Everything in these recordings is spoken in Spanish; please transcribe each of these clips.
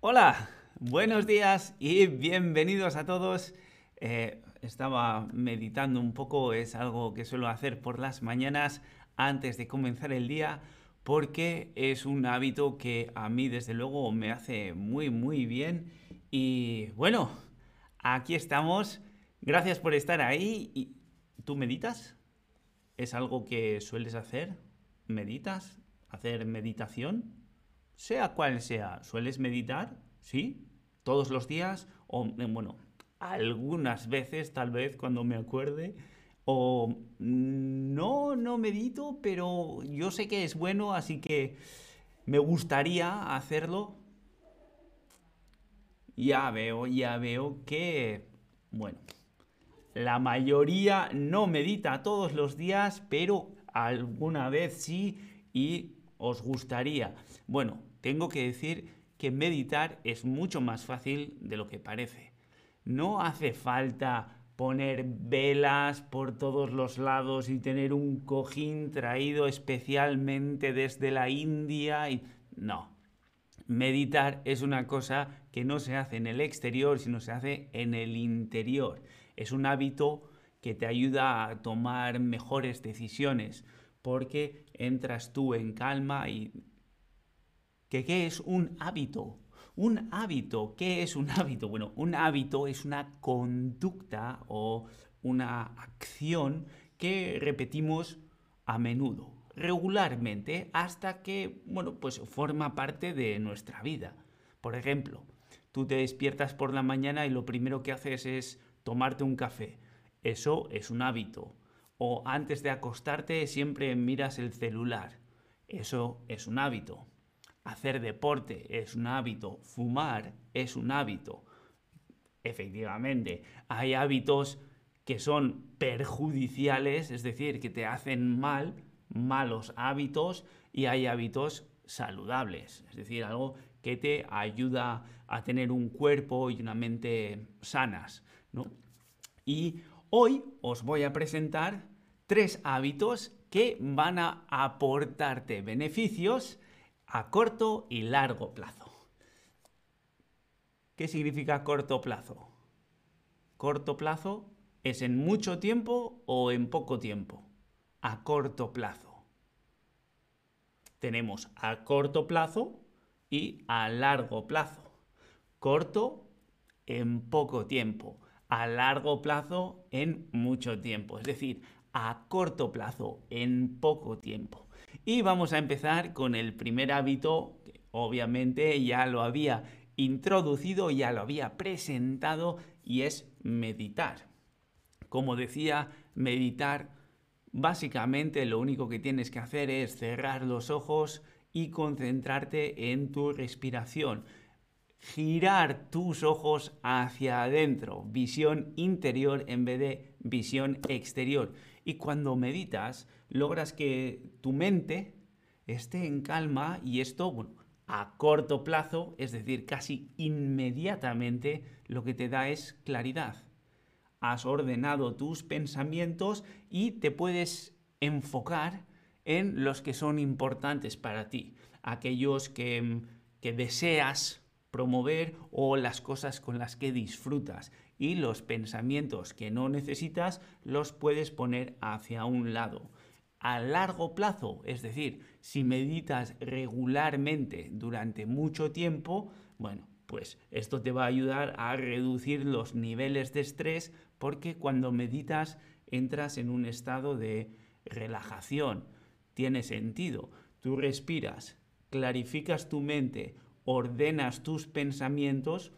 Hola, buenos días y bienvenidos a todos. Eh, estaba meditando un poco, es algo que suelo hacer por las mañanas antes de comenzar el día porque es un hábito que a mí desde luego me hace muy muy bien y bueno, aquí estamos. Gracias por estar ahí. ¿Y ¿Tú meditas? ¿Es algo que sueles hacer? ¿Meditas? ¿Hacer meditación? Sea cual sea, ¿sueles meditar? ¿Sí? ¿Todos los días? O, eh, bueno, algunas veces, tal vez, cuando me acuerde. O no, no medito, pero yo sé que es bueno, así que me gustaría hacerlo. Ya veo, ya veo que, bueno, la mayoría no medita todos los días, pero alguna vez sí y os gustaría. Bueno, tengo que decir que meditar es mucho más fácil de lo que parece. No hace falta poner velas por todos los lados y tener un cojín traído especialmente desde la India y no. Meditar es una cosa que no se hace en el exterior, sino se hace en el interior. Es un hábito que te ayuda a tomar mejores decisiones porque entras tú en calma y qué es un hábito. Un hábito, ¿qué es un hábito? Bueno, un hábito es una conducta o una acción que repetimos a menudo, regularmente, hasta que, bueno, pues forma parte de nuestra vida. Por ejemplo, tú te despiertas por la mañana y lo primero que haces es tomarte un café. Eso es un hábito. O antes de acostarte siempre miras el celular. Eso es un hábito. Hacer deporte es un hábito, fumar es un hábito. Efectivamente, hay hábitos que son perjudiciales, es decir, que te hacen mal, malos hábitos, y hay hábitos saludables, es decir, algo que te ayuda a tener un cuerpo y una mente sanas. Y hoy os voy a presentar tres hábitos que van a aportarte beneficios a corto y largo plazo. ¿Qué significa corto plazo? Corto plazo es en mucho tiempo o en poco tiempo. A corto plazo. Tenemos a corto plazo y a largo plazo. Corto en poco tiempo. A largo plazo en mucho tiempo. Es decir, a corto plazo en poco tiempo. Y vamos a empezar con el primer hábito, que obviamente ya lo había introducido, ya lo había presentado, y es meditar. Como decía, meditar, básicamente lo único que tienes que hacer es cerrar los ojos y concentrarte en tu respiración. Girar tus ojos hacia adentro, visión interior en vez de visión exterior. Y cuando meditas, logras que tu mente esté en calma y esto, bueno, a corto plazo, es decir, casi inmediatamente, lo que te da es claridad. Has ordenado tus pensamientos y te puedes enfocar en los que son importantes para ti, aquellos que, que deseas promover o las cosas con las que disfrutas y los pensamientos que no necesitas los puedes poner hacia un lado. A largo plazo, es decir, si meditas regularmente durante mucho tiempo, bueno, pues esto te va a ayudar a reducir los niveles de estrés porque cuando meditas entras en un estado de relajación. Tiene sentido. Tú respiras, clarificas tu mente, ordenas tus pensamientos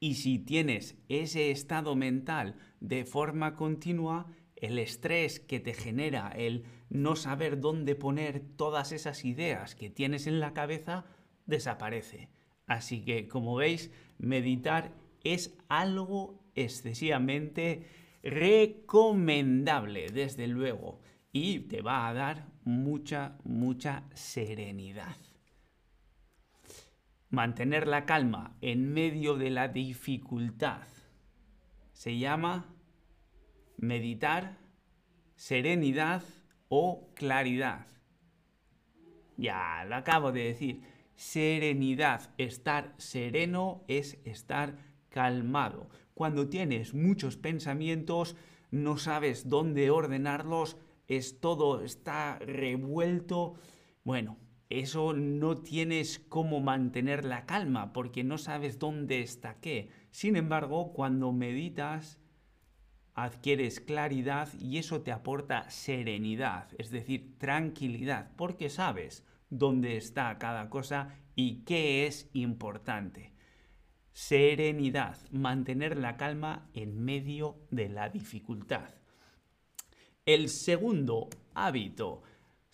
y si tienes ese estado mental de forma continua, el estrés que te genera el no saber dónde poner todas esas ideas que tienes en la cabeza desaparece. Así que, como veis, meditar es algo excesivamente recomendable, desde luego, y te va a dar mucha, mucha serenidad. Mantener la calma en medio de la dificultad se llama meditar, serenidad o claridad. Ya lo acabo de decir. serenidad. Estar sereno es estar calmado. Cuando tienes muchos pensamientos, no sabes dónde ordenarlos, es todo está revuelto. Bueno, eso no tienes cómo mantener la calma porque no sabes dónde está qué. Sin embargo, cuando meditas, adquieres claridad y eso te aporta serenidad, es decir, tranquilidad, porque sabes dónde está cada cosa y qué es importante. Serenidad, mantener la calma en medio de la dificultad. El segundo hábito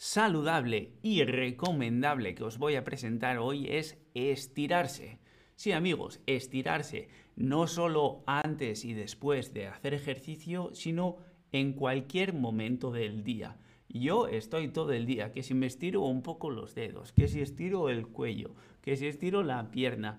saludable y recomendable que os voy a presentar hoy es estirarse. Sí amigos, estirarse no solo antes y después de hacer ejercicio, sino en cualquier momento del día. Yo estoy todo el día, que si me estiro un poco los dedos, que si estiro el cuello, que si estiro la pierna,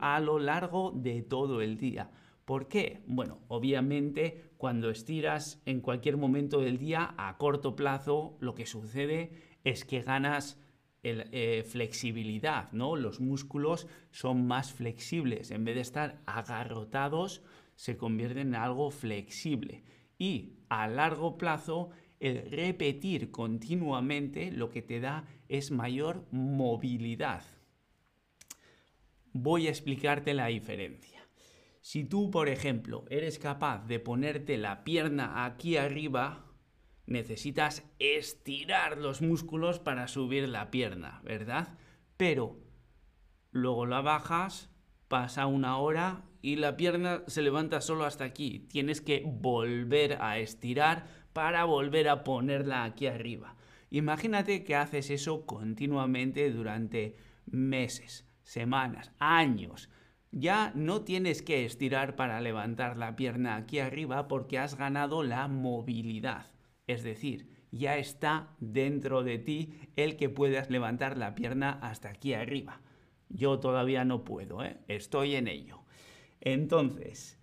a lo largo de todo el día. ¿Por qué? Bueno, obviamente cuando estiras en cualquier momento del día, a corto plazo, lo que sucede es que ganas eh, flexibilidad, ¿no? Los músculos son más flexibles. En vez de estar agarrotados, se convierten en algo flexible. Y a largo plazo el repetir continuamente lo que te da es mayor movilidad. Voy a explicarte la diferencia. Si tú, por ejemplo, eres capaz de ponerte la pierna aquí arriba, necesitas estirar los músculos para subir la pierna, ¿verdad? Pero luego la bajas, pasa una hora y la pierna se levanta solo hasta aquí. Tienes que volver a estirar para volver a ponerla aquí arriba. Imagínate que haces eso continuamente durante meses, semanas, años. Ya no tienes que estirar para levantar la pierna aquí arriba porque has ganado la movilidad. Es decir, ya está dentro de ti el que puedas levantar la pierna hasta aquí arriba. Yo todavía no puedo, ¿eh? estoy en ello. Entonces,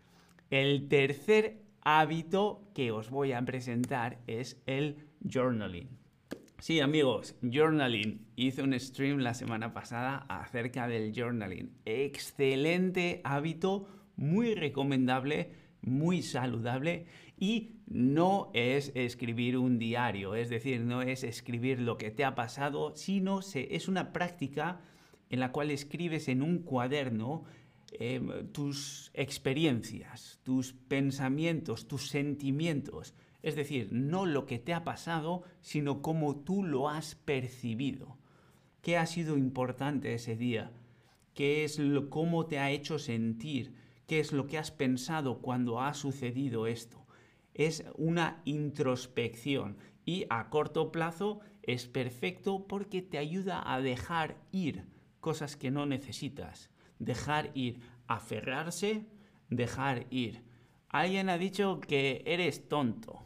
el tercer hábito que os voy a presentar es el journaling. Sí, amigos, journaling. Hice un stream la semana pasada acerca del journaling. Excelente hábito, muy recomendable, muy saludable y no es escribir un diario, es decir, no es escribir lo que te ha pasado, sino es una práctica en la cual escribes en un cuaderno Em, tus experiencias, tus pensamientos, tus sentimientos. Es decir, no lo que te ha pasado, sino cómo tú lo has percibido. ¿Qué ha sido importante ese día? ¿Qué es lo, cómo te ha hecho sentir? ¿Qué es lo que has pensado cuando ha sucedido esto? Es una introspección y a corto plazo es perfecto porque te ayuda a dejar ir cosas que no necesitas dejar ir, aferrarse, dejar ir. Alguien ha dicho que eres tonto.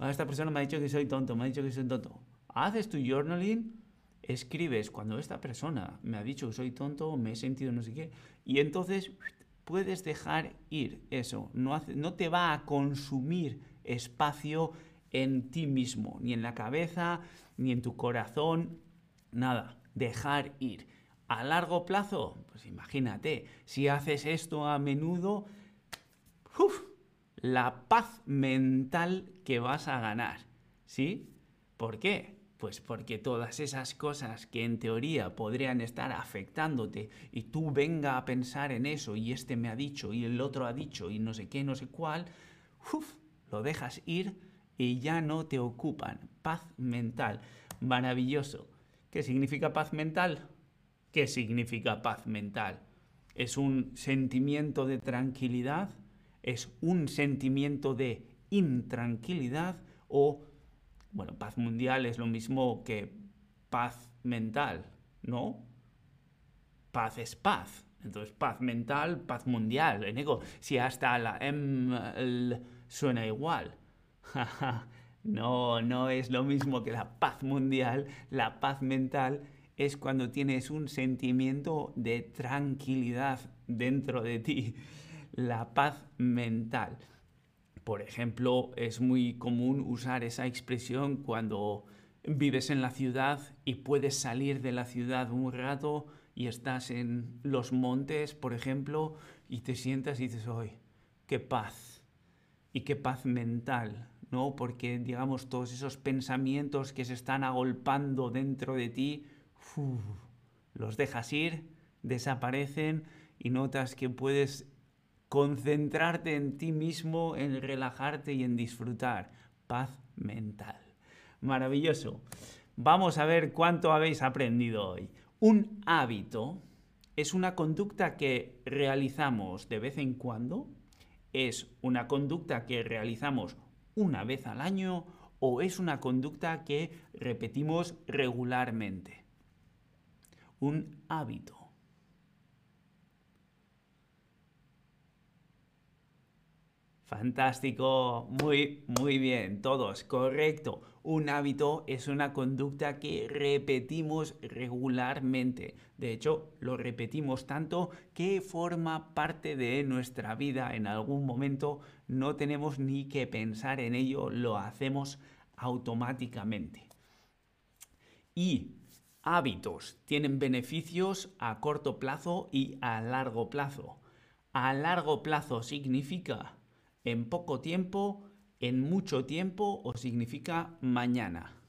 Esta persona me ha dicho que soy tonto, me ha dicho que soy tonto. Haces tu journaling, escribes cuando esta persona me ha dicho que soy tonto, me he sentido no sé qué, y entonces puedes dejar ir eso. No, no te va a consumir espacio en ti mismo, ni en la cabeza, ni en tu corazón, nada. Dejar ir. A largo plazo, pues imagínate, si haces esto a menudo, la paz mental que vas a ganar. ¿Sí? ¿Por qué? Pues porque todas esas cosas que en teoría podrían estar afectándote y tú venga a pensar en eso y este me ha dicho y el otro ha dicho y no sé qué, no sé cuál, lo dejas ir y ya no te ocupan. Paz mental. Maravilloso. ¿Qué significa paz mental? ¿Qué significa paz mental? ¿Es un sentimiento de tranquilidad? ¿Es un sentimiento de intranquilidad? ¿O, bueno, paz mundial es lo mismo que paz mental, ¿no? Paz es paz. Entonces, paz mental, paz mundial. si hasta la M suena igual. no, no es lo mismo que la paz mundial. La paz mental es cuando tienes un sentimiento de tranquilidad dentro de ti, la paz mental. Por ejemplo, es muy común usar esa expresión cuando vives en la ciudad y puedes salir de la ciudad un rato y estás en los montes, por ejemplo, y te sientas y dices, ¡ay, qué paz! Y qué paz mental, ¿no? Porque, digamos, todos esos pensamientos que se están agolpando dentro de ti, los dejas ir, desaparecen y notas que puedes concentrarte en ti mismo, en relajarte y en disfrutar. Paz mental. Maravilloso. Vamos a ver cuánto habéis aprendido hoy. Un hábito es una conducta que realizamos de vez en cuando, es una conducta que realizamos una vez al año o es una conducta que repetimos regularmente. Un hábito. Fantástico, muy, muy bien, todos, correcto. Un hábito es una conducta que repetimos regularmente. De hecho, lo repetimos tanto que forma parte de nuestra vida. En algún momento no tenemos ni que pensar en ello, lo hacemos automáticamente. Y hábitos tienen beneficios a corto plazo y a largo plazo. A largo plazo significa en poco tiempo, en mucho tiempo o significa mañana.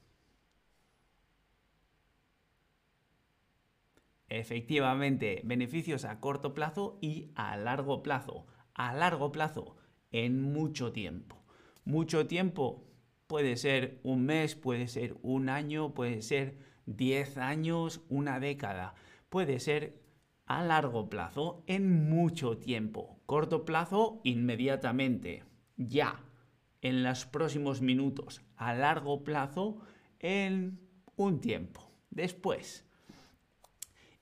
Efectivamente, beneficios a corto plazo y a largo plazo. A largo plazo, en mucho tiempo. Mucho tiempo puede ser un mes, puede ser un año, puede ser 10 años, una década. Puede ser a largo plazo en mucho tiempo. Corto plazo, inmediatamente, ya, en los próximos minutos. A largo plazo, en un tiempo, después.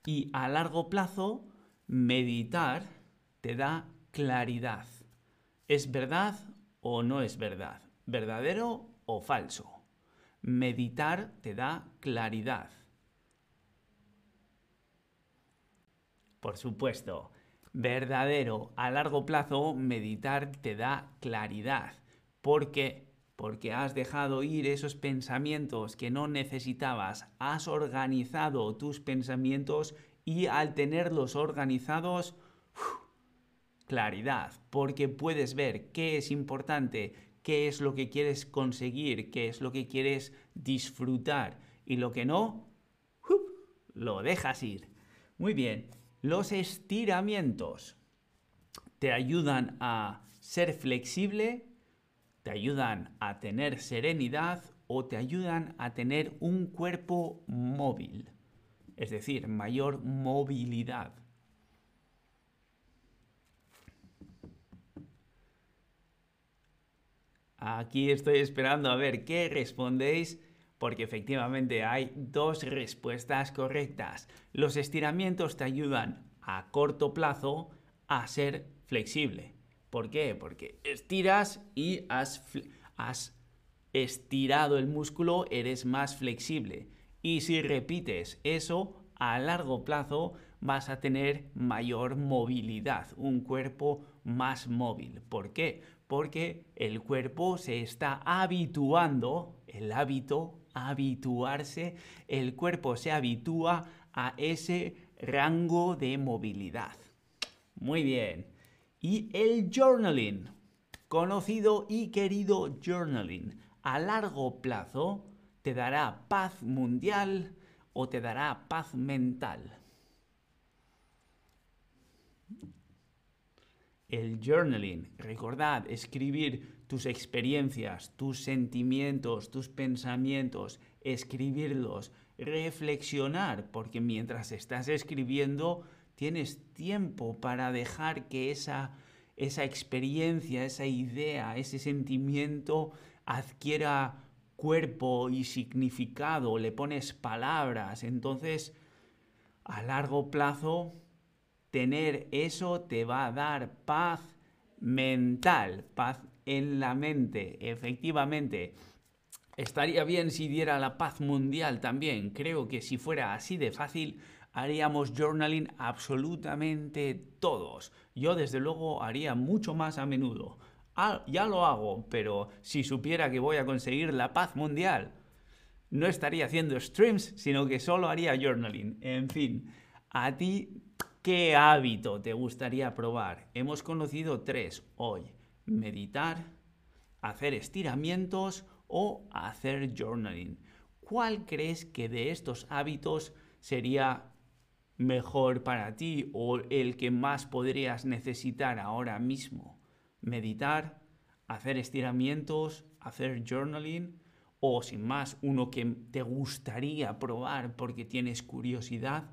Y a largo plazo, meditar te da claridad. ¿Es verdad o no es verdad? ¿Verdadero o falso? Meditar te da claridad. Por supuesto, verdadero. A largo plazo, meditar te da claridad. ¿Por qué? Porque has dejado ir esos pensamientos que no necesitabas, has organizado tus pensamientos y al tenerlos organizados, claridad, porque puedes ver qué es importante, qué es lo que quieres conseguir, qué es lo que quieres disfrutar. Y lo que no, lo dejas ir. Muy bien, los estiramientos te ayudan a ser flexible, te ayudan a tener serenidad o te ayudan a tener un cuerpo móvil, es decir, mayor movilidad. Aquí estoy esperando a ver qué respondéis porque efectivamente hay dos respuestas correctas. Los estiramientos te ayudan a corto plazo a ser flexible. ¿Por qué? Porque estiras y has, estirado el músculo, eres más flexible. Y si repites eso, a largo plazo vas a tener mayor movilidad, un cuerpo más móvil. ¿Por qué? Porque el cuerpo se está habituando, el hábito habituarse, el cuerpo se habitúa a ese rango de movilidad. Muy bien. Y el journaling, conocido y querido journaling, a largo plazo te dará paz mundial o te dará paz mental. El journaling, recordad, escribir tus experiencias, tus sentimientos, tus pensamientos, escribirlos, reflexionar, porque mientras estás escribiendo tienes tiempo para dejar que esa, esa experiencia, esa idea, ese sentimiento adquiera cuerpo y significado, le pones palabras, entonces a largo plazo tener eso te va a dar paz mental, paz en la mente. Efectivamente, estaría bien si diera la paz mundial también. Creo que si fuera así de fácil, haríamos journaling absolutamente todos. Yo desde luego haría mucho más a menudo. Ah, ya lo hago, pero si supiera que voy a conseguir la paz mundial, no estaría haciendo streams, sino que solo haría journaling. En fin, a ti, ¿qué hábito te gustaría probar? Hemos conocido tres hoy. Meditar, hacer estiramientos o hacer journaling. ¿Cuál crees que de estos hábitos sería mejor para ti o el que más podrías necesitar ahora mismo? Meditar, hacer estiramientos, hacer journaling o sin más uno que te gustaría probar porque tienes curiosidad.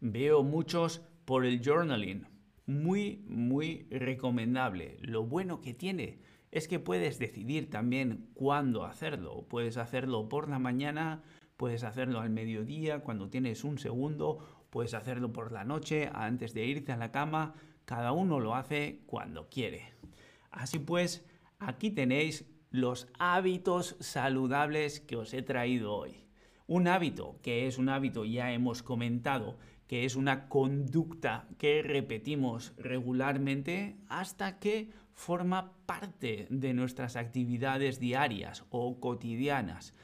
Veo muchos por el journaling. Muy, muy recomendable. Lo bueno que tiene es que puedes decidir también cuándo hacerlo. Puedes hacerlo por la mañana, puedes hacerlo al mediodía, cuando tienes un segundo, puedes hacerlo por la noche, antes de irte a la cama. Cada uno lo hace cuando quiere. Así pues, aquí tenéis los hábitos saludables que os he traído hoy. Un hábito, que es un hábito, ya hemos comentado, que es una conducta que repetimos regularmente hasta que forma parte de nuestras actividades diarias o cotidianas.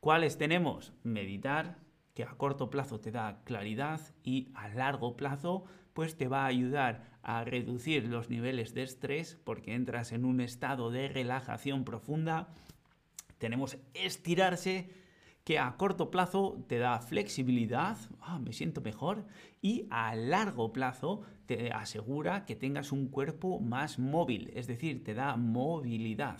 ¿Cuáles tenemos? Meditar, que a corto plazo te da claridad y a largo plazo pues te va a ayudar a reducir los niveles de estrés porque entras en un estado de relajación profunda. Tenemos estirarse que a corto plazo te da flexibilidad, ah, me siento mejor, y a largo plazo te asegura que tengas un cuerpo más móvil, es decir, te da movilidad.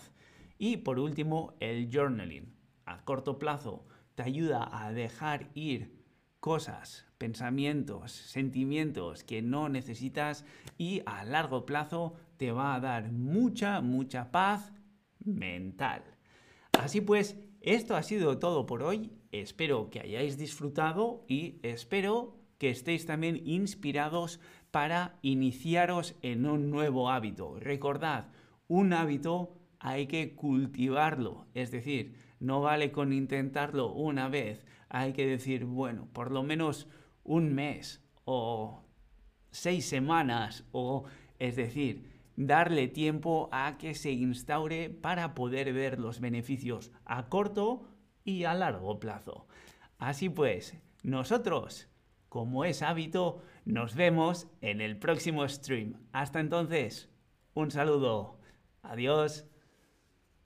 Y por último, el journaling. A corto plazo te ayuda a dejar ir cosas, pensamientos, sentimientos que no necesitas y a largo plazo te va a dar mucha, mucha paz mental. Así pues, esto ha sido todo por hoy. Espero que hayáis disfrutado y espero que estéis también inspirados para iniciaros en un nuevo hábito. Recordad, un hábito hay que cultivarlo, es decir, no vale con intentarlo una vez, hay que decir, bueno, por lo menos un mes o seis semanas o, es decir, darle tiempo a que se instaure para poder ver los beneficios a corto y a largo plazo. Así pues, nosotros, como es hábito, nos vemos en el próximo stream. Hasta entonces, un saludo. Adiós.